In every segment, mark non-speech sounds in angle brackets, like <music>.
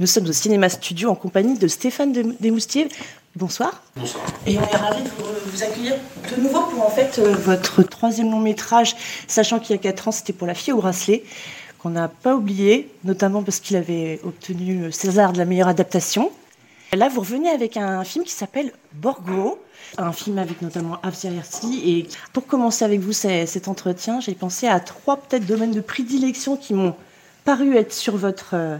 Nous sommes au Cinéma Studio en compagnie de Stéphane Desmoustiers. Bonsoir. Bonsoir. Et on est ravis de vous, accueillir de nouveau pour en fait euh, votre troisième long métrage, sachant qu'il y a quatre ans c'était pour La fille au bracelet, qu'on n'a pas oublié, notamment parce qu'il avait obtenu le César de la meilleure adaptation. Là, vous revenez avec un film qui s'appelle Borgo, un film avec notamment Avzia Et pour commencer avec vous cet entretien, j'ai pensé à trois peut-être domaines de prédilection qui m'ont paru être sur votre euh,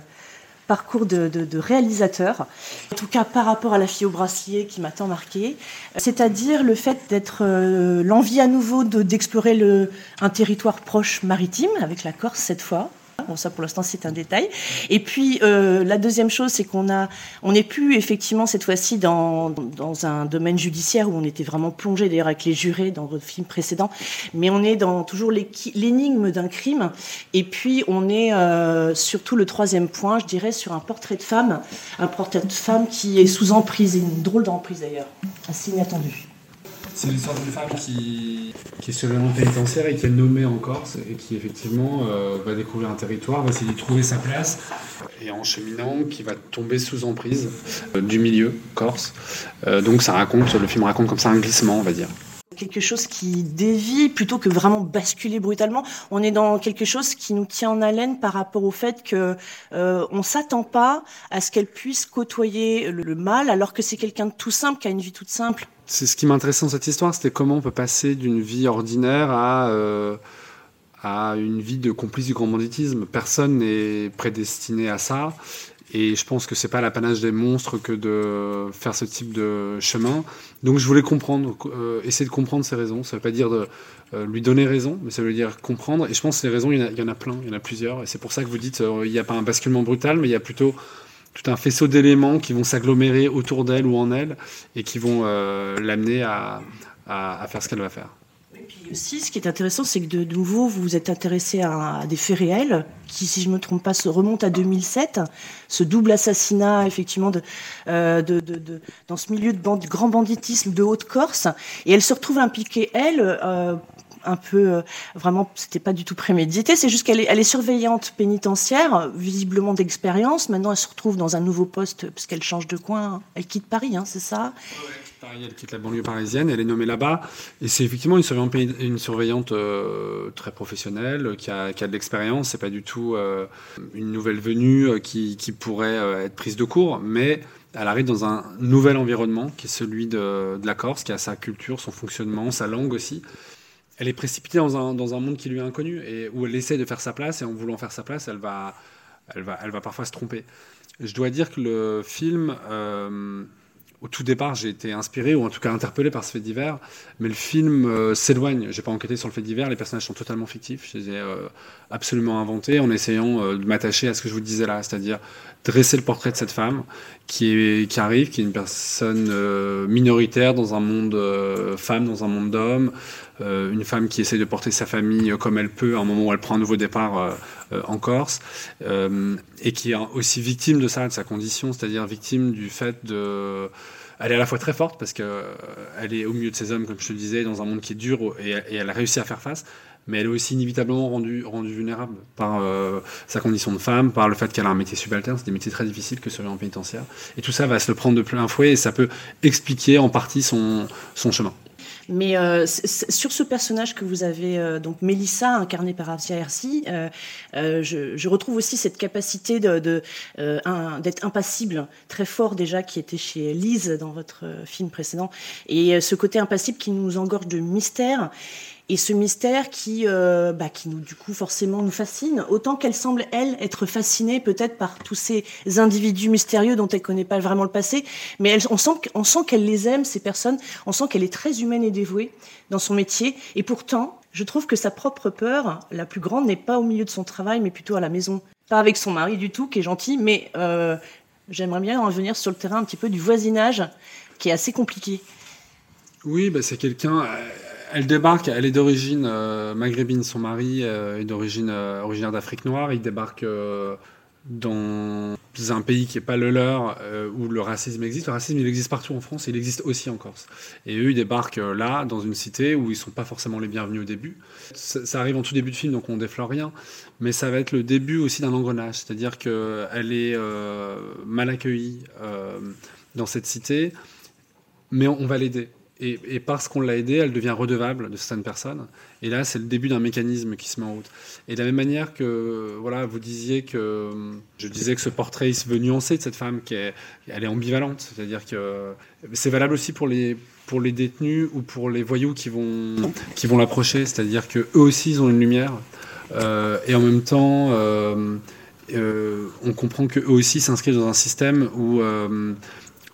parcours de, réalisateur, en tout cas par rapport à la fille au bracelet qui m'a tant marqué, c'est-à-dire le fait d'être euh, l'envie à nouveau d'explorer un territoire proche maritime, avec la Corse cette fois, Bon, ça pour l'instant c'est un détail. Et puis euh, la deuxième chose, c'est qu'on a, on n'est plus effectivement cette fois-ci dans, dans un domaine judiciaire où on était vraiment plongé d'ailleurs avec les jurés dans votre film précédent, mais on est dans toujours l'énigme d'un crime. Et puis on est euh, surtout le troisième point, je dirais, sur un portrait de femme, un portrait de femme qui est sous emprise, une drôle d'emprise d'ailleurs, assez inattendue. C'est l'histoire d'une femme qui, qui est sur le nom pénitentiaire et qui est nommée en Corse et qui effectivement euh, va découvrir un territoire, va essayer de trouver sa place et en cheminant qui va tomber sous emprise euh, du milieu corse. Euh, donc ça raconte, le film raconte comme ça un glissement, on va dire quelque chose qui dévie plutôt que vraiment basculer brutalement. On est dans quelque chose qui nous tient en haleine par rapport au fait que euh, on s'attend pas à ce qu'elle puisse côtoyer le, mal, alors que c'est quelqu'un de tout simple qui a une vie toute simple. C'est ce qui m'intéressait dans cette histoire, c'était comment on peut passer d'une vie ordinaire à euh, à une vie de complice du grand banditisme. Personne n'est prédestiné à ça. Et je pense que c'est pas l'apanage des monstres que de faire ce type de chemin. Donc je voulais comprendre, euh, essayer de comprendre ses raisons. Ça veut pas dire de euh, lui donner raison, mais ça veut dire comprendre. Et je pense que les raisons, il y, en a, plein, il y en a plusieurs. Et c'est pour ça que vous dites, euh, il n'y a pas un basculement brutal, mais il y a plutôt tout un faisceau d'éléments qui vont s'agglomérer autour d'elle ou en elle et qui vont l'amener à, à faire ce qu'elle va faire aussi, ce qui est intéressant, c'est que de, nouveau, vous vous êtes intéressé à, des faits réels, qui, si je ne me trompe pas, se remontent à 2007. Ce double assassinat, effectivement, de, euh, de, de dans ce milieu de grand banditisme de Haute-Corse. Et elle se retrouve impliquée, elle, euh, un peu euh, vraiment c'était pas du tout prémédité c'est juste qu'elle est, surveillante pénitentiaire visiblement d'expérience maintenant elle se retrouve dans un nouveau poste parce qu'elle change de coin elle quitte Paris hein, c'est ça? Paris, elle quitte la banlieue parisienne, elle est nommée là-bas. Et c'est effectivement une surveillante, euh, très professionnelle, qui a, qui a de l'expérience. C'est pas du tout euh, une nouvelle venue euh, qui, pourrait être prise de court, mais elle arrive dans un nouvel environnement qui est celui de, la Corse, qui a sa culture, son fonctionnement, sa langue aussi. Elle est précipitée dans un, dans un monde qui lui est inconnu et où elle essaie de faire sa place. Et en voulant faire sa place, elle va, elle va, elle va parfois se tromper. Je dois dire que le film au tout départ, j'ai été inspiré ou en tout cas interpellé par ce fait divers, mais le film euh, s'éloigne. J'ai pas enquêté sur le fait divers, les personnages sont totalement fictifs. Je les ai euh, absolument inventés en essayant euh, de m'attacher à ce que je vous disais là, c'est-à-dire dresser le portrait de cette femme qui, est, qui arrive, qui est une personne minoritaire dans un monde femme, dans un monde d'hommes, une femme qui essaie de porter sa famille comme elle peut à un moment où elle prend un nouveau départ en Corse, et qui est aussi victime de ça, de sa condition, c'est-à-dire victime du fait de elle est à la fois très forte parce qu'elle euh, est au milieu de ces hommes, comme je te disais, dans un monde qui est dur et, elle a réussi à faire face. Mais elle est aussi inévitablement rendue, rendue vulnérable par euh, sa condition de femme, par le fait qu'elle a un métier subalterne. C'est des métiers très difficiles que en pénitentiaire. Et tout ça va se le prendre de plein fouet et ça peut expliquer en partie son, son chemin. Mais euh, sur ce personnage que vous avez, euh, donc Mélissa, incarnée par Avia Hersi, euh, je, je, retrouve aussi cette capacité d'être de, d'être impassible, très fort déjà, qui était chez Lise dans votre film précédent. Et ce côté impassible qui nous engorge de mystère et ce mystère qui, euh, bah, qui nous, du coup, forcément nous fascine, autant qu'elle semble, elle, être fascinée peut-être par tous ces individus mystérieux dont elle connaît pas vraiment le passé, mais elle, on sent, sent qu'elle les aime, ces personnes, on sent qu'elle est très humaine et dévouée dans son métier, et pourtant, je trouve que sa propre peur, la plus grande, n'est pas au milieu de son travail, mais plutôt à la maison. Pas avec son mari du tout, qui est gentil, mais euh, j'aimerais bien en venir sur le terrain un petit peu du voisinage, qui est assez compliqué. Oui, bah c'est quelqu'un. Elle débarque, elle est d'origine euh, maghrébine, son mari euh, est d'origine euh, originaire d'Afrique noire. Il débarque dans un pays qui n'est pas le leur, où le racisme existe. Le racisme, il existe partout en France il existe aussi en Corse. Et eux, ils débarquent là, dans une cité où ils ne sont pas forcément les bienvenus au début. Ça, arrive en tout début de film, donc on déflore rien. Mais ça va être le début aussi d'un engrenage. C'est-à-dire qu'elle est mal accueillie dans cette cité, mais on va l'aider. Et, parce qu'on l'a aidée, elle devient redevable de certaines personnes. Et là, c'est le début d'un mécanisme qui se met en route. Et de la même manière que, voilà, vous disiez que, je disais que ce portrait, il se veut nuancer de cette femme, qui est, elle est ambivalente. C'est-à-dire que c'est valable aussi pour les, pour les détenus ou pour les voyous qui vont, qui vont l'approcher. C'est-à-dire qu'eux aussi, ils ont une lumière. Euh, et en même temps, euh, euh, on comprend qu'eux aussi s'inscrivent dans un système où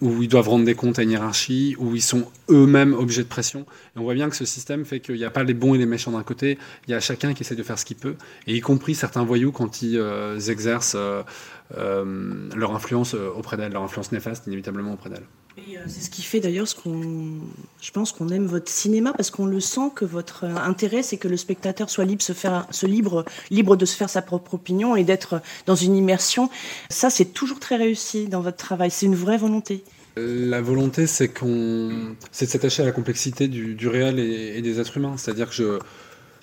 où ils doivent rendre des comptes à une hiérarchie, où ils sont eux-mêmes objets de pression. Et on voit bien que ce système fait qu'il n'y a pas les bons et les méchants d'un côté, il y a chacun qui essaie de faire ce qu'il peut, et y compris certains voyous quand ils euh, exercent euh, euh, leur influence auprès d'elle, leur influence néfaste inévitablement auprès d'elle. C'est ce qui fait d'ailleurs ce qu'on, je pense qu'on aime votre cinéma parce qu'on le sent que votre intérêt c'est que le spectateur soit libre, se libre, libre de se faire sa propre opinion et d'être dans une immersion. Ça c'est toujours très réussi dans votre travail. C'est une vraie volonté. La volonté, c'est qu'on, c'est de s'attacher à la complexité du, réel et, des êtres humains. C'est-à-dire que je,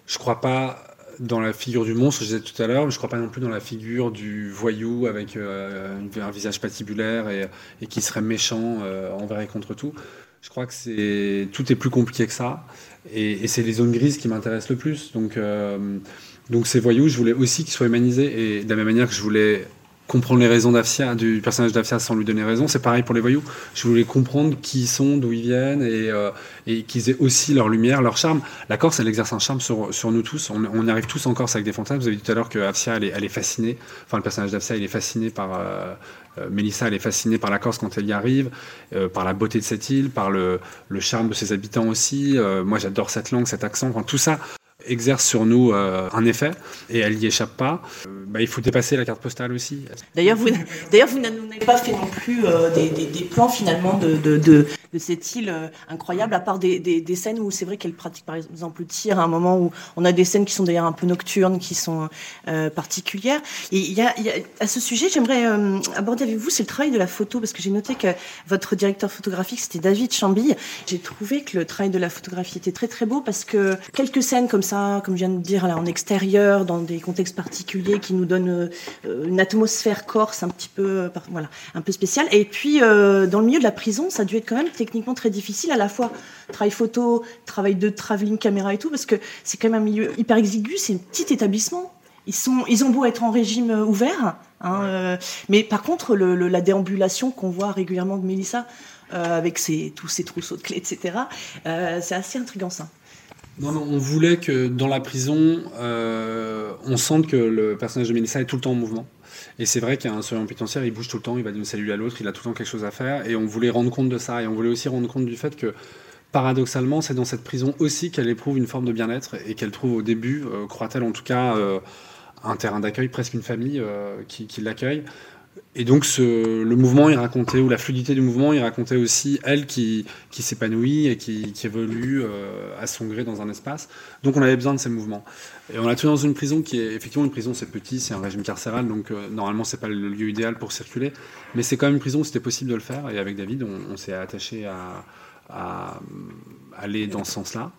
je crois pas dans la figure du monstre, je disais tout à l'heure, mais je crois pas non plus dans la figure du voyou avec euh, un visage patibulaire et, qui serait méchant euh, envers et contre tout. Je crois que tout est plus compliqué que ça, et, c'est les zones grises qui m'intéressent le plus. Euh, donc ces voyous, je voulais aussi qu'ils soient humanisés, et de la même manière que je voulais comprendre les raisons d'Afsia, du personnage d'Afsia sans lui donner raison. C'est pareil pour les voyous. Je voulais comprendre qui ils sont, d'où ils viennent et, euh, et qu'ils aient aussi leur lumière, leur charme. La Corse, elle exerce un charme sur, sur nous tous. On, on, arrive tous en Corse avec des fantasmes. Vous avez dit tout à l'heure que Afsia, elle est, elle est fascinée. Enfin, le personnage d'Afsia, il est fasciné par. Euh, euh, Mélissa, elle est fascinée par la Corse quand elle y arrive, par la beauté de cette île, par le, le charme de ses habitants aussi. moi, j'adore cette langue, cet accent. Enfin, tout ça, exerce sur nous euh, un effet et elle n'y échappe pas, euh, bah, il faut dépasser la carte postale aussi. D'ailleurs, vous, <laughs> n'avez pas fait non plus euh, des, plans finalement de, cette île incroyable, à part des, scènes où c'est vrai qu'elle pratique par exemple le tir, à un moment où on a des scènes qui sont d'ailleurs un peu nocturnes, qui sont particulières. Et à ce sujet, j'aimerais aborder avec vous, c'est le travail de la photo, parce que j'ai noté que votre directeur photographique, c'était David Chambille. J'ai trouvé que le travail de la photographie était très très beau, parce que quelques scènes comme ça, comme je viens de dire, là, en extérieur, dans des contextes particuliers qui nous donnent euh, une atmosphère corse un petit peu, euh, voilà, un peu spéciale. Et puis, euh, dans le milieu de la prison, ça a dû être quand même techniquement très difficile, à la fois travail photo, travail de travelling caméra et tout, parce que c'est quand même un milieu hyper exigu, c'est un petit établissement. Ils, sont, ils ont beau être en régime ouvert, hein, mais par contre, la déambulation qu'on voit régulièrement de Mélissa, avec ses, tous ses trousseaux de clés, etc., c'est assez intriguant ça. Non, non, on voulait que dans la prison, euh, on sente que le personnage de Mélissa est tout le temps en mouvement. Et c'est vrai qu'un surveillant pénitentiaire, il bouge tout le temps, il va d'une cellule à l'autre, il a tout le temps quelque chose à faire. Et on voulait rendre compte de ça. Et on voulait aussi rendre compte du fait que, paradoxalement, c'est dans cette prison aussi qu'elle éprouve une forme de bien-être et qu'elle trouve au début, euh, croit-elle en tout cas, euh, un terrain d'accueil, presque une famille qui, qui l'accueille. Et donc le mouvement il racontait, ou la fluidité du mouvement, il racontait aussi elle qui, s'épanouit et qui, évolue euh, à son gré dans un espace. Donc on avait besoin de ces mouvements. Et on l'a trouvé dans une prison qui est, effectivement une prison c'est petit, c'est un régime carcéral, donc euh, normalement c'est pas le lieu idéal pour circuler, mais c'est quand même une prison où c'était possible de le faire. Et avec David, on, s'est attaché à, aller dans ce sens-là.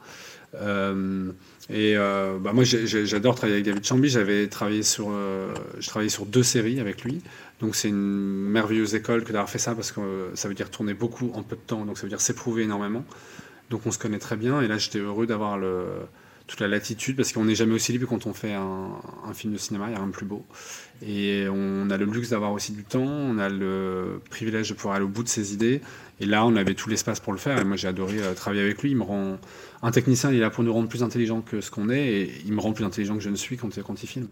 Euh, et bah moi, j'adore travailler avec David Chamby. J'avais travaillé sur, je travaillais sur deux séries avec lui. Donc c'est une merveilleuse école que d'avoir fait ça parce que euh, ça veut dire tourner beaucoup en peu de temps, donc ça veut dire s'éprouver énormément. Donc on se connaît très bien et là j'étais heureux d'avoir toute la latitude parce qu'on n'est jamais aussi libre quand on fait un, film de cinéma, il n'y a rien de plus beau. Et on a le luxe d'avoir aussi du temps, on a le privilège de pouvoir aller au bout de ses idées. Et là, on avait tout l'espace pour le faire. Et moi, j'ai adoré euh, travailler avec lui. Il me rend un technicien, il est là pour nous rendre plus intelligents que ce qu'on est, et il me rend plus intelligent que je ne suis quand, quand il filme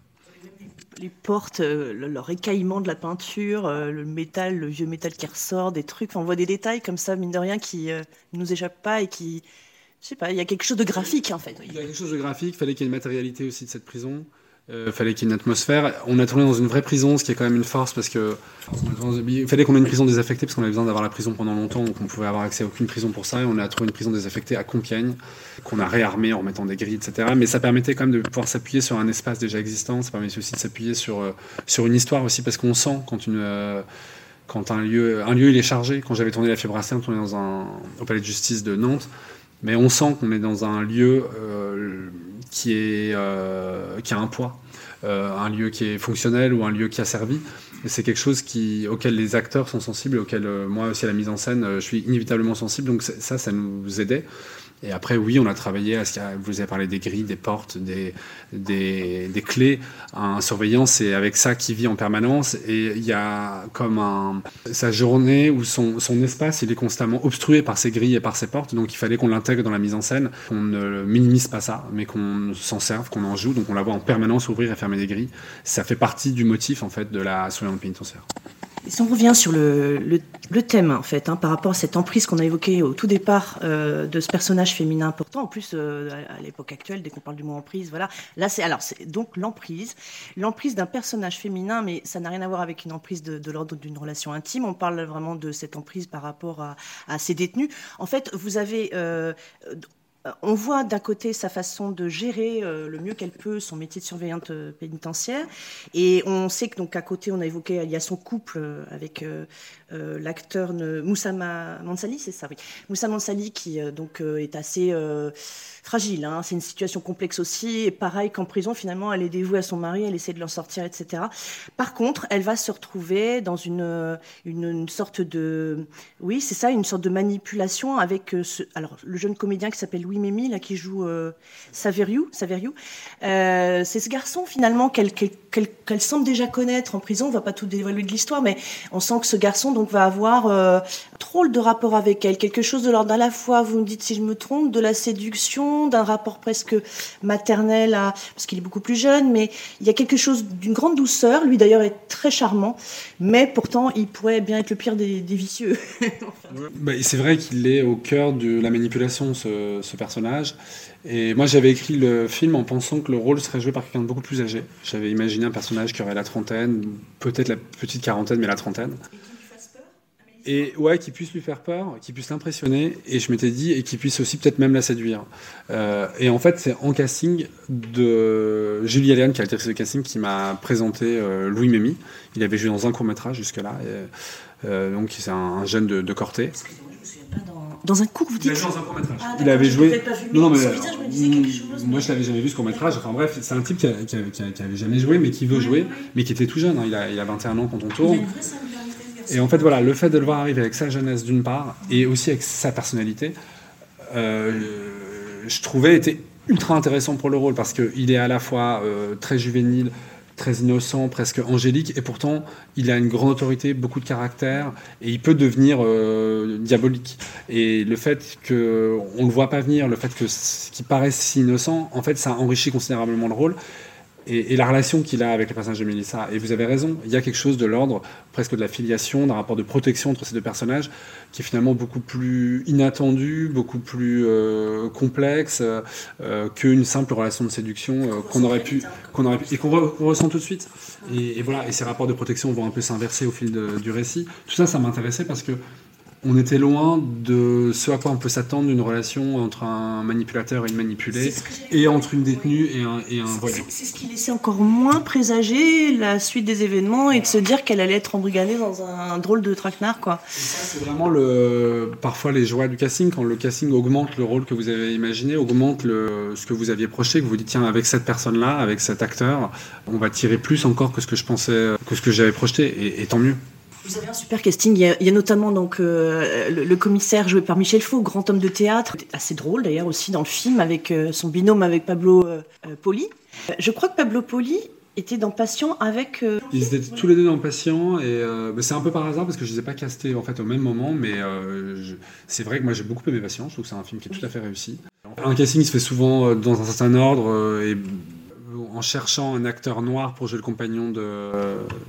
les portes, euh, leur écaillement de la peinture, euh, le métal, le vieux métal qui ressort, des trucs. on voit des détails comme ça, mine de rien, qui ne euh, nous échappent pas et qui. Je sais pas, il y a quelque chose de graphique en fait. Il y a quelque chose de graphique, fallait qu'il y ait une matérialité aussi de cette prison. Il fallait qu'il y ait une atmosphère. On a tourné dans une vraie prison, ce qui est quand même une force parce que il fallait qu'on ait une prison désaffectée parce qu'on avait besoin d'avoir la prison pendant longtemps, donc on pouvait avoir accès à aucune prison pour ça. Et on a trouvé une prison désaffectée à Compiègne qu'on a réarmée en remettant des grilles, etc. Mais ça permettait quand même de pouvoir s'appuyer sur un espace déjà existant. Ça permettait aussi de s'appuyer sur sur une histoire aussi parce qu'on sent quand une quand un lieu, un lieu il est chargé. Quand j'avais tourné La Fibre on tournait dans un, au palais de justice de Nantes, mais on sent qu'on est dans un lieu euh, qui, est, euh, qui a un poids, euh, un lieu qui est fonctionnel ou un lieu qui a servi. C'est quelque chose qui, auquel les acteurs sont sensibles, auquel moi aussi à la mise en scène, je suis inévitablement sensible. Donc ça, ça nous aidait. Et après, oui, on a travaillé à ce vous avez parlé des grilles, des portes, des, des, clés. Un surveillant, c'est avec ça qu'il vit en permanence. Et il y a comme un, sa journée ou son, son espace, il est constamment obstrué par ces grilles et par ces portes. Donc il fallait qu'on l'intègre dans la mise en scène, qu'on ne minimise pas ça, mais qu'on s'en serve, qu'on en joue. Donc on la voit en permanence ouvrir et fermer des grilles. Ça fait partie du motif en fait de la surveillance pénitentiaire. Si on revient sur le, le, thème, en fait, hein, par rapport à cette emprise qu'on a évoquée au tout départ euh, de ce personnage féminin important, en plus, euh, à, l'époque actuelle, dès qu'on parle du mot emprise, voilà. Là, c'est alors, c'est donc l'emprise. L'emprise d'un personnage féminin, mais ça n'a rien à voir avec une emprise de, de l'ordre d'une relation intime. On parle vraiment de cette emprise par rapport à, à ces détenus. En fait, vous avez. Euh, on voit d'un côté sa façon de gérer euh, le mieux qu'elle peut son métier de surveillante euh, pénitentiaire, et on sait que donc à côté on a évoqué il y a son couple avec l'acteur Moussa Mansali, c'est ça, oui, Moussa Mansali qui donc est assez fragile. Hein. C'est une situation complexe aussi. Et pareil qu'en prison, finalement, elle est dévouée à son mari, elle essaie de l'en sortir, etc. Par contre, elle va se retrouver dans une, une, sorte de, oui, c'est ça, une sorte de manipulation avec euh, alors le jeune comédien qui s'appelle Louis Mémy, là, qui joue euh, Saveriou. Saveriou. Euh, c'est ce garçon finalement qu'elle semble déjà connaître en prison. On va pas tout dévoiler de l'histoire, mais on sent que ce garçon va avoir euh, trop de rapport avec elle, quelque chose de l'ordre à la fois. Vous me dites si je me trompe, de la séduction d'un rapport presque maternel, à, parce qu'il est beaucoup plus jeune, mais il y a quelque chose d'une grande douceur. Lui d'ailleurs est très charmant, mais pourtant il pourrait bien être le pire des, vicieux. <laughs> Bah, c'est vrai qu'il est au cœur de la manipulation, ce, ce personnage. Et moi, j'avais écrit le film en pensant que le rôle serait joué par quelqu'un de beaucoup plus âgé. J'avais imaginé un personnage qui aurait la trentaine, peut-être la petite quarantaine, mais la trentaine et ouais, qui puisse lui faire peur, qui puisse l'impressionner, et je m'étais dit, et qui puisse aussi peut-être même la séduire. Euh, et en fait, c'est en casting de Julie Allen, qui a été de casting, qui m'a présenté euh, Louis Mémy. Il avait joué dans un court métrage jusque-là, euh, donc c'est un, jeune de, de Corté. Dans un court, vous dites Il dans un court métrage. Ah, il avait joué. non, non, mais. moi, je l'avais jamais vu ce court métrage. Enfin bref, c'est un type qui, avait jamais joué, mais qui veut jouer, mais qui était tout jeune. Hein. Il, a, il, a, 21 ans quand on tourne. Et en fait, voilà, le fait de le voir arriver avec sa jeunesse d'une part, et aussi avec sa personnalité, euh, je trouvais était ultra intéressant pour le rôle parce qu'il est à la fois euh, très juvénile, très innocent, presque angélique, et pourtant il a une grande autorité, beaucoup de caractère, et il peut devenir euh, diabolique. Et le fait qu'on ne le voit pas venir, le fait qu'il paraisse si innocent, en fait ça enrichit considérablement le rôle et, la relation qu'il a avec le personnage de Melissa. Et vous avez raison, il y a quelque chose de l'ordre, presque de la filiation, d'un rapport de protection entre ces deux personnages, qui est finalement beaucoup plus inattendu, beaucoup plus euh, complexe euh, qu'une simple relation de séduction euh, qu'on aurait pu, qu'on aurait pu, et qu'on ressent tout de suite. Et, et, voilà, et ces rapports de protection vont un peu s'inverser au fil de, du récit. Tout ça, ça m'intéressait parce que on était loin de ce à quoi on peut s'attendre d'une relation entre un manipulateur et une manipulée, et entre une détenue et un, et un voyant. C'est ce qui laissait encore moins présager la suite des événements et de se dire qu'elle allait être embrigadée dans un, drôle de traquenard. Quoi. c'est vraiment le, parfois les joies du casting, quand le casting augmente le rôle que vous avez imaginé, augmente le, ce que vous aviez projeté, que vous vous dites, tiens, avec cette personne-là, avec cet acteur, on va tirer plus encore que ce que je pensais, que ce que j'avais projeté, et tant mieux. Vous avez un super casting. Il y a, notamment donc euh, le, commissaire joué par Michel Faux, grand homme de théâtre, assez drôle d'ailleurs aussi dans le film avec euh, son binôme avec Pablo euh, Poli. Je crois que Pablo Poli était dans Patient avec. Ils étaient tous les deux dans Patient et c'est un peu par hasard parce que je ne les ai pas castés en fait au même moment, mais c'est vrai que moi j'ai beaucoup aimé Patient. Je trouve que c'est un film qui est tout à fait réussi. Un casting se fait souvent dans un certain ordre et en, cherchant un acteur noir pour jouer le compagnon de,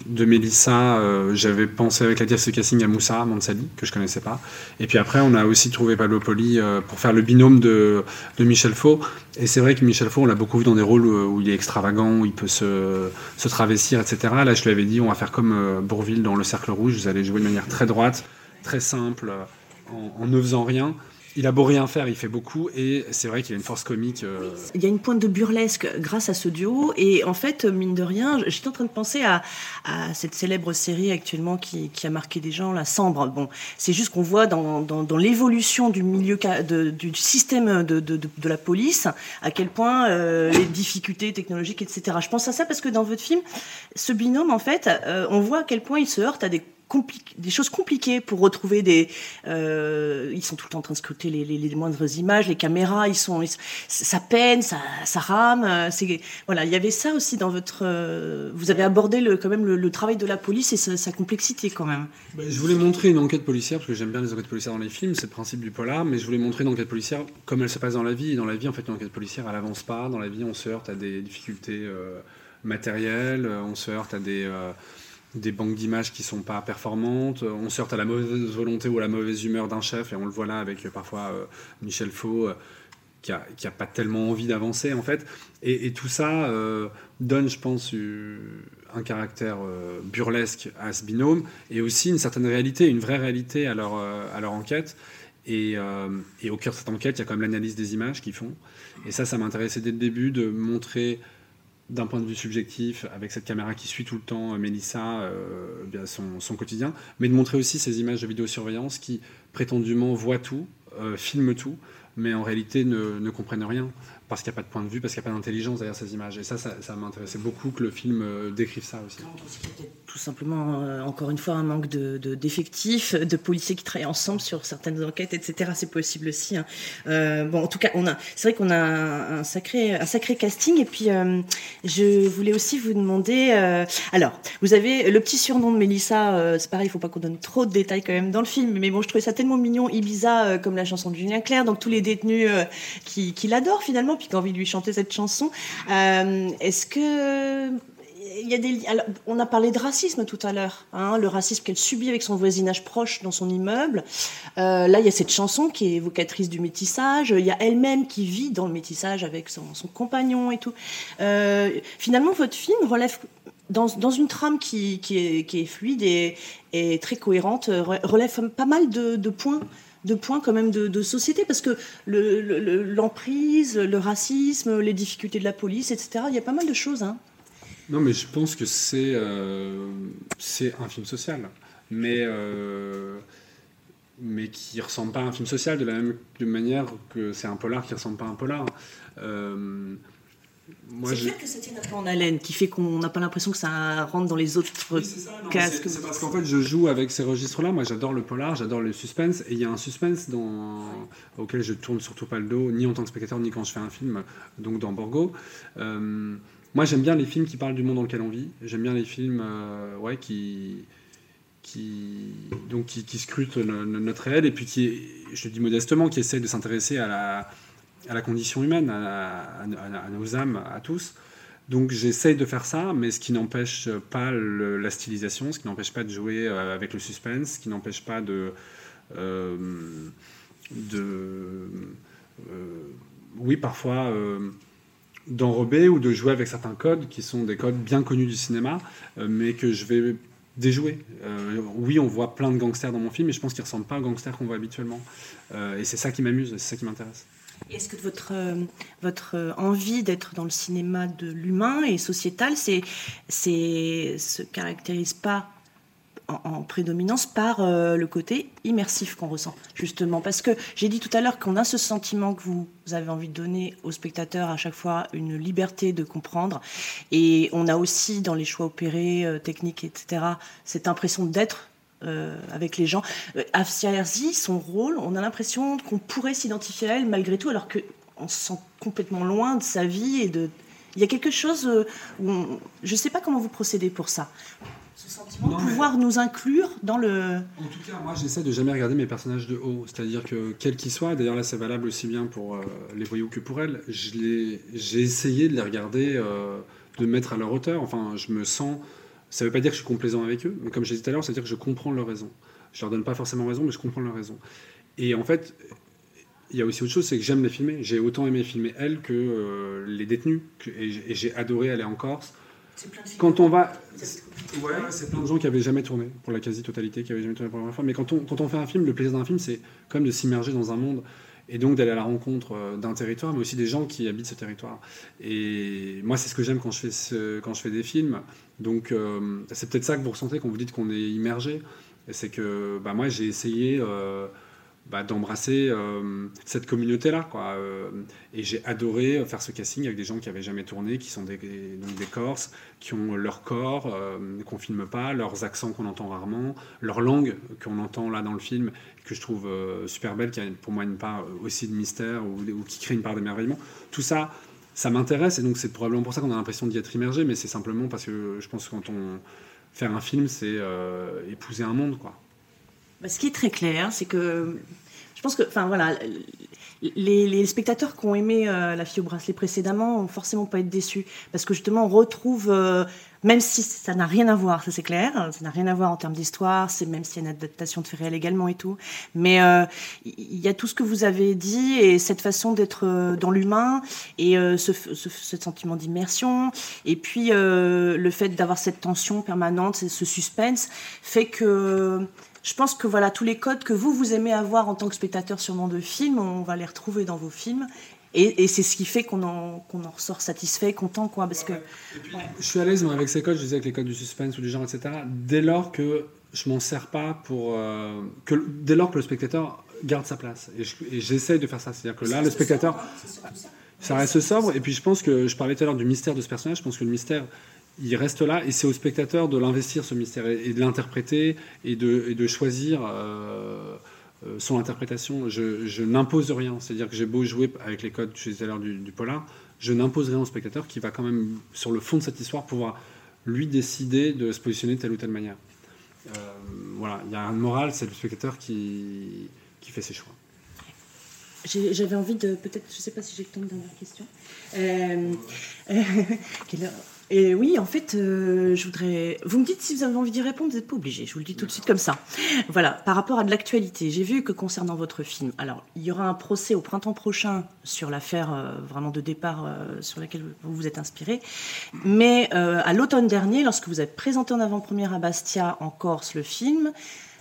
de Mélissa, euh, j'avais pensé avec la directrice de casting à Moussa Mansali, que je connaissais pas. Et puis après, on a aussi trouvé Pablo Poli euh, pour faire le binôme de, de Michel Faux. Et c'est vrai que Michel Faux, on l'a beaucoup vu dans des rôles où, il est extravagant, où il peut se, se, travestir, etc. Là, je lui avais dit, on va faire comme Bourville dans Le Cercle Rouge, vous allez jouer de manière très droite, très simple, en ne faisant rien il a beau rien faire, il fait beaucoup et c'est vrai qu'il a une force comique. Euh. Il y a une pointe de burlesque grâce à ce duo et en fait, mine de rien, j'étais en train de penser à, cette célèbre série actuellement qui, a marqué des gens, La Sambre. Bon, c'est juste qu'on voit dans, l'évolution du milieu du système de, la police à quel point euh, les difficultés technologiques, etc. Je pense à ça parce que dans votre film, ce binôme, en fait, euh, on voit à quel point il se heurte à des des choses compliquées pour retrouver des. Euh, ils sont tout le temps en train de scruter les, moindres images, les caméras, ils sont, ça peine, ça, ça rame. Euh, voilà, il y avait ça aussi dans votre. Euh, vous avez abordé le, quand même le, travail de la police et sa, complexité quand même. Ben, je voulais montrer une enquête policière parce que j'aime bien les enquêtes policières dans les films, c'est le principe du polar, mais je voulais montrer une enquête policière comme elle se passe dans la vie. Et dans la vie, en fait, une enquête policière, elle avance pas. Dans la vie, on se heurte à des difficultés matérielles, on se heurte à des des banques d'images qui sont pas performantes. On sorte à la mauvaise volonté ou à la mauvaise humeur d'un chef, et on le voit là avec euh, parfois euh, Michel Faux, euh, qui, a, qui a pas tellement envie d'avancer en fait. Et, tout ça donne, je pense, un caractère burlesque à ce binôme, et aussi une certaine réalité, une vraie réalité à leur, à leur enquête. Et, et, au cœur de cette enquête, il y a quand même l'analyse des images qu'ils font. Et ça, ça m'intéressait dès le début de montrer d'un point de vue subjectif, avec cette caméra qui suit tout le temps euh, Mélissa, euh, son, quotidien, mais de montrer aussi ces images de vidéosurveillance qui prétendument voient tout, euh, filment tout, mais en réalité ne comprennent rien parce qu'il n'y a pas de point de vue, parce qu'il n'y a pas d'intelligence derrière ces images. Et ça, ça, m'intéressait beaucoup que le film euh, décrive ça aussi. Tout simplement, euh, encore une fois, un manque d'effectifs, de, policiers qui travaillent ensemble sur certaines enquêtes, etc. C'est possible aussi. Hein. Euh, bon, en tout cas, c'est vrai qu'on a un, sacré, un sacré casting. Et puis, je voulais aussi vous demander. alors, vous avez le petit surnom de Mélissa. c'est pareil, il ne faut pas qu'on donne trop de détails quand même dans le film. Mais bon, je trouvais ça tellement mignon, Ibiza, comme la chanson de Julien Clerc. Donc tous les détenus qui l'adorent finalement puis qui envie de lui chanter cette chanson. Euh, est-ce que il y a des, on a parlé de racisme tout à l'heure, hein, le racisme qu'elle subit avec son voisinage proche dans son immeuble. Euh, là, il y a cette chanson qui est évocatrice du métissage. Il y a elle-même qui vit dans le métissage avec son, compagnon et tout. Euh, finalement, votre film relève dans, une trame qui, est, fluide et, très cohérente, relève pas mal de points de points quand même de, société, parce que l'emprise, le, racisme, les difficultés de la police, etc., il y a pas mal de choses. Hein. Non, mais je pense que c'est euh, un film social, mais, euh, mais qui ressemble pas à un film social de la même manière que c'est un polar qui ressemble pas à un polar. Euh, c'est clair que ça tient un peu en haleine, qui fait qu'on n'a pas l'impression que ça rentre dans les autres casques. C'est parce qu'en fait, je joue avec ces registres-là. Moi, j'adore le polar, j'adore le suspense. Et il y a un suspense dans... auquel je tourne surtout pas le dos, ni en tant que spectateur, ni quand je fais un film, donc dans Borgo. Euh, moi, j'aime bien les films qui parlent du monde dans lequel on vit. J'aime bien les films euh, ouais, qui, qui, donc, qui, qui scrutent notre réel et puis qui, je le dis modestement, qui essayent de s'intéresser à la à la condition humaine, à, nos âmes, à tous. Donc j'essaye de faire ça, mais ce qui n'empêche pas la stylisation, ce qui n'empêche pas de jouer euh, avec le suspense, ce qui n'empêche pas de, euh, de euh, oui, parfois d'enrober ou de jouer avec certains codes qui sont des codes bien connus du cinéma, mais que je vais déjouer. oui, on voit plein de gangsters dans mon film, mais je pense qu'ils ne ressemblent pas aux gangsters qu'on voit habituellement. et c'est ça qui m'amuse, c'est ça qui m'intéresse. Est-ce que votre, euh, votre euh, envie d'être dans le cinéma de l'humain et sociétal c'est, c'est, se caractérise pas en, prédominance par euh, le côté immersif qu'on ressent, justement? Parce que j'ai dit tout à l'heure qu'on a ce sentiment que vous, avez envie de donner aux spectateurs à chaque fois une liberté de comprendre. Et on a aussi, dans les choix opérés, techniques, etc., cette impression d'être euh, avec les gens. Euh, Afsia Herzi, son rôle, on a l'impression qu'on pourrait s'identifier à elle malgré tout, alors qu'on se sent complètement loin de sa vie et de. Il y a quelque chose euh, où je ne sais pas comment vous procédez pour ça. ce sentiment de pouvoir nous inclure dans le. En tout cas, moi, j'essaie de jamais regarder mes personnages de haut. C'est-à-dire que, quels qu'ils soient, d'ailleurs là, c'est valable aussi bien pour euh, les voyous que pour elles, j'ai essayé de les regarder, euh, de mettre à leur hauteur. Enfin, je me sens. Ça ne veut pas dire que je suis complaisant avec eux, mais comme j'ai dit tout à l'heure, c'est-à-dire que je comprends leur raison. Je leur donne pas forcément raison, mais je comprends leur raison. Et en fait, il y a aussi autre chose, c'est que j'aime les filmer. J'ai autant aimé filmer elles que euh, les détenus. et j'ai adoré aller en Corse. Quand on va. Ouais, c'est plein de gens qui avaient jamais tourné, pour la quasi-totalité, qui avaient jamais tourné pour la première fois. Mais quand on, quand on fait un film, le plaisir d'un film, c'est comme de s'immerger dans un monde et donc d'aller à la rencontre euh, d'un territoire, mais aussi des gens qui habitent ce territoire. Et moi, c'est ce que j'aime quand, je fais ce, quand je fais des films. Donc, euh, c'est peut-être ça que vous ressentez quand vous dites qu'on est immergé. C'est que bah, moi, j'ai essayé. Euh, bah, d'embrasser euh, cette communauté-là. Et j'ai adoré faire ce casting avec des gens qui n'avaient jamais tourné, qui sont des, donc des Corses, qui ont leur corps qu'on filme pas, leurs accents qu'on entend rarement, leur langue qu'on entend là dans le film, que je trouve super belle, qui a pour moi une part aussi de mystère ou qui crée une part d'émerveillement. Tout ça, ça m'intéresse et donc c'est probablement pour ça qu'on a l'impression d'y être immergé, mais c'est simplement parce que je pense que quand on fait un film, c'est épouser un monde, quoi. Bah, ce qui est très clair, c'est que je pense que, enfin voilà, les, spectateurs qui ont aimé euh, La fille au bracelet précédemment vont forcément pas être déçus parce que justement on retrouve, euh, même si ça n'a rien à voir, ça c'est clair, ça n'a rien à voir en termes d'histoire, c'est même s'il y a une adaptation de fait également et tout, mais euh, il y a tout ce que vous avez dit et cette façon d'être dans l'humain et ce, ce, sentiment d'immersion et puis le fait d'avoir cette tension permanente, ce suspense fait que je pense que voilà tous les codes que vous vous aimez avoir en tant que spectateur sûrement de films, on va les retrouver dans vos films. Et, c'est ce qui fait qu'on en, en, ressort satisfait, content, quoi. Parce que, Je suis à l'aise avec ces codes, je disais avec les codes du suspense ou du genre, etc. Dès lors que je m'en sers pas pour. Euh, que, dès lors que le spectateur garde sa place. Et j'essaye de faire ça. C'est-à-dire que là, le spectateur. Ça reste sobre. Et puis je pense que je parlais tout à l'heure du mystère de ce personnage. Je pense que le mystère, il reste là et c'est au spectateur de l'investir ce mystère et, de l'interpréter et de, choisir euh, euh, son interprétation. Je, n'impose rien, c'est-à-dire que j'ai beau jouer avec les codes, je disais à l'heure du, polar, je n'impose rien au spectateur qui va quand même, sur le fond de cette histoire, pouvoir lui décider de se positionner de telle ou telle manière. Euh, voilà, il y a un moral, c'est le spectateur qui, qui fait ses choix. J'avais envie de, peut-être, je ne sais pas si j'ai le temps de dernière question. <laughs> Et oui, en fait, euh, je voudrais. Vous me dites si vous avez envie d'y répondre, vous n'êtes pas obligé. Je vous le dis tout de suite comme ça. Voilà, par rapport à de l'actualité, j'ai vu que concernant votre film, alors il y aura un procès au printemps prochain sur l'affaire euh, vraiment de départ euh, sur laquelle vous vous êtes inspiré. Mais à l'automne dernier, lorsque vous avez présenté en avant-première à Bastia en Corse le film,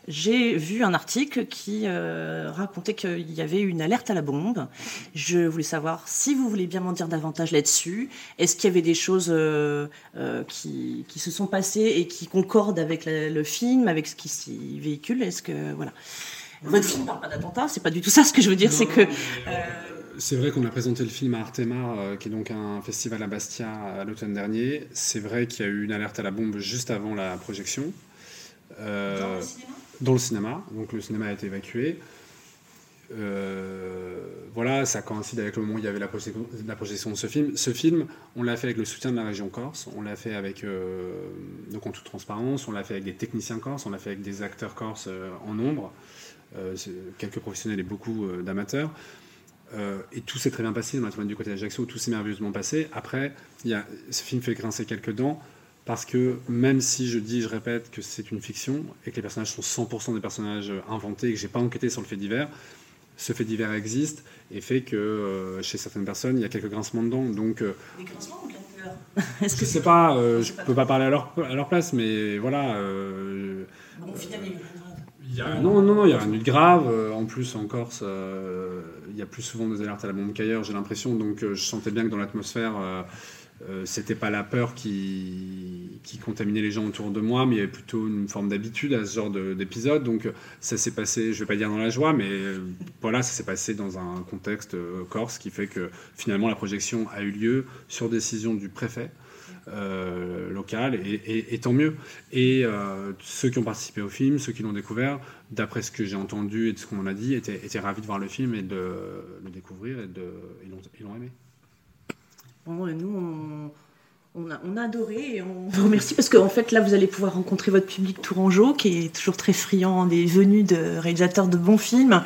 j'ai vu un article qui euh, racontait qu'il y avait une alerte à la bombe. Je voulais savoir si vous voulez bien m'en dire davantage là-dessus. Est-ce qu'il y avait des choses euh, euh, qui, se sont passées et qui concordent avec le film, avec ce qui s'y véhicule? Est-ce que voilà, votre film parle pas d'attentat C'est pas du tout ça. Ce que je veux dire, c'est que c'est vrai qu'on a présenté le film à Artemar, qui est donc un festival à Bastia à l'automne dernier. C'est vrai qu'il y a eu une alerte à la bombe juste avant la projection. Dans le cinéma? Dans le cinéma. Donc le cinéma a été évacué. Euh, voilà, ça coïncide avec le moment où il y avait la projection, de ce film. Ce film, on l'a fait avec le soutien de la région Corse, on l'a fait avec, euh, en toute transparence, on l'a fait avec des techniciens corse, on l'a fait avec des acteurs corse euh, en nombre, quelques professionnels et beaucoup d'amateurs. et tout s'est très bien passé, dans du côté d'Ajaccio, tout s'est merveilleusement passé. Après, a, ce film fait grincer quelques dents parce que même si je dis, je répète que c'est une fiction et que les personnages sont 100% des personnages inventés et que j'ai pas enquêté sur le fait divers, ce fait divers existe et fait que euh, chez certaines personnes, il y a quelques grincements dedans. Donc, euh, Des grincements ou de la peur <laughs> Est-ce que c'est pas, euh, je peux pas parler à leur, à leur place, mais voilà. bon, finalement, il y a, non, non, non, il y a rien de grave. En plus, en Corse, il y a plus souvent des alertes à la bombe qu'ailleurs, j'ai l'impression. Donc, je sentais bien que dans l'atmosphère, euh, c'était pas la peur qui, contaminait les gens autour de moi, mais il y avait plutôt une forme d'habitude à ce genre d'épisode. Donc ça s'est passé, je vais pas dire dans la joie, mais euh, voilà, ça s'est passé dans un contexte euh, corse qui fait que finalement la projection a eu lieu sur décision du préfet. local et, tant mieux. Et ceux qui ont participé au film, ceux qui l'ont découvert, d'après ce que j'ai entendu et de ce qu'on m'a dit, étaient, ravis de voir le film et de le découvrir et ils l'ont aimé. Bon, nous, On a, on a, adoré et on vous remercie parce qu'en fait là vous allez pouvoir rencontrer votre public tourangeau qui est toujours très friand des venues de réalisateurs de bons films.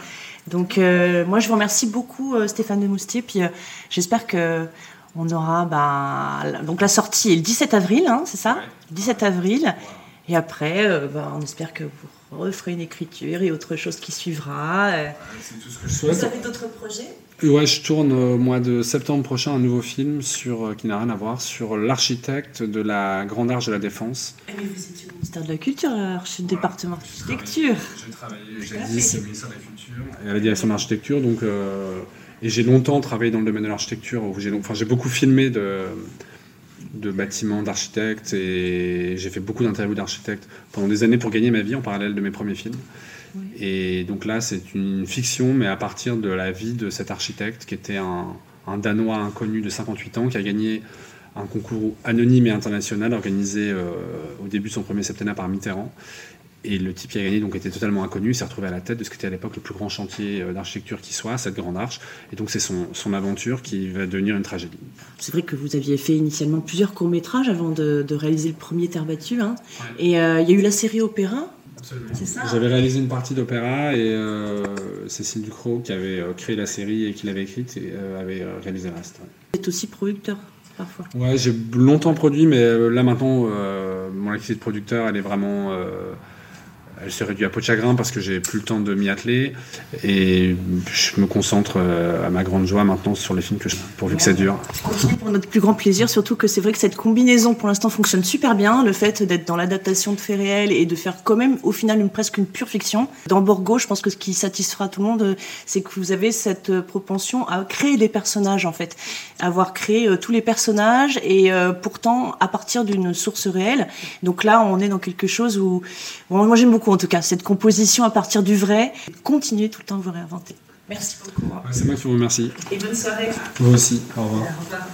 Donc euh, moi je vous remercie beaucoup euh, Stéphane de Moustier. Puis euh, j'espère que on aura bah, donc la sortie est le 17 avril hein, c'est ça? Le 17 avril et après bah, on espère que vous referez une écriture et autre chose qui suivra. C'est tout ce que je souhaite. Vous avez d'autres projets? Ouais, je tourne au mois de septembre prochain un nouveau film sur, qui n'a rien à voir sur l'architecte de la Grande Arche de la Défense. Eh mais vous étiez au ministère de la Culture, le département d'architecture. J'ai travaillé, jadis au ministère de la Culture et à la direction d'architecture, donc euh, et j'ai longtemps travaillé dans le domaine de l'architecture. J'ai enfin, beaucoup filmé de, de bâtiments d'architectes et j'ai fait beaucoup d'interviews d'architectes pendant des années pour gagner ma vie en parallèle de mes premiers films. Et donc là, c'est une fiction, mais à partir de la vie de cet architecte qui était un, un Danois inconnu de 58 ans qui a gagné un concours anonyme et international organisé euh, au début de son premier septennat par Mitterrand. Et le type qui a gagné donc était totalement inconnu, il s'est retrouvé à la tête de ce qui était à l'époque le plus grand chantier euh, d'architecture qui soit, cette grande arche. Et donc c'est son, son, aventure qui va devenir une tragédie. C'est vrai que vous aviez fait initialement plusieurs courts-métrages avant de, de, réaliser le premier Terre battue. Hein. Ouais. Et euh, il y a eu la série Opéra. J'avais réalisé une partie d'opéra et euh, Cécile Ducrot, qui avait euh, créé la série et qui l'avait écrite, et, euh, avait réalisé le reste. Ouais. Vous êtes aussi producteur parfois? Ouais, j'ai longtemps produit, mais là maintenant, mon activité de producteur, elle est vraiment elle se réduit à peau de chagrin parce que j'ai plus le temps de m'y atteler et je me concentre à ma grande joie maintenant sur les films que je pourvu que ça dure. Pour notre plus grand plaisir, surtout que c'est vrai que cette combinaison pour l'instant fonctionne super bien, le fait d'être dans l'adaptation de faits réels et de faire quand même au final une presque une pure fiction. Dans Borgo, je pense que ce qui satisfera tout le monde, c'est que vous avez cette propension à créer des personnages en fait, avoir créé euh, tous les personnages et euh, pourtant à partir d'une source réelle. Donc là, on est dans quelque chose où moi j'aime beaucoup en tout cas, cette composition à partir du vrai. Continuez tout le temps à vous réinventer. Merci beaucoup. C'est moi qui vous remercie. Et bonne soirée. Vous aussi. Au revoir. Au revoir.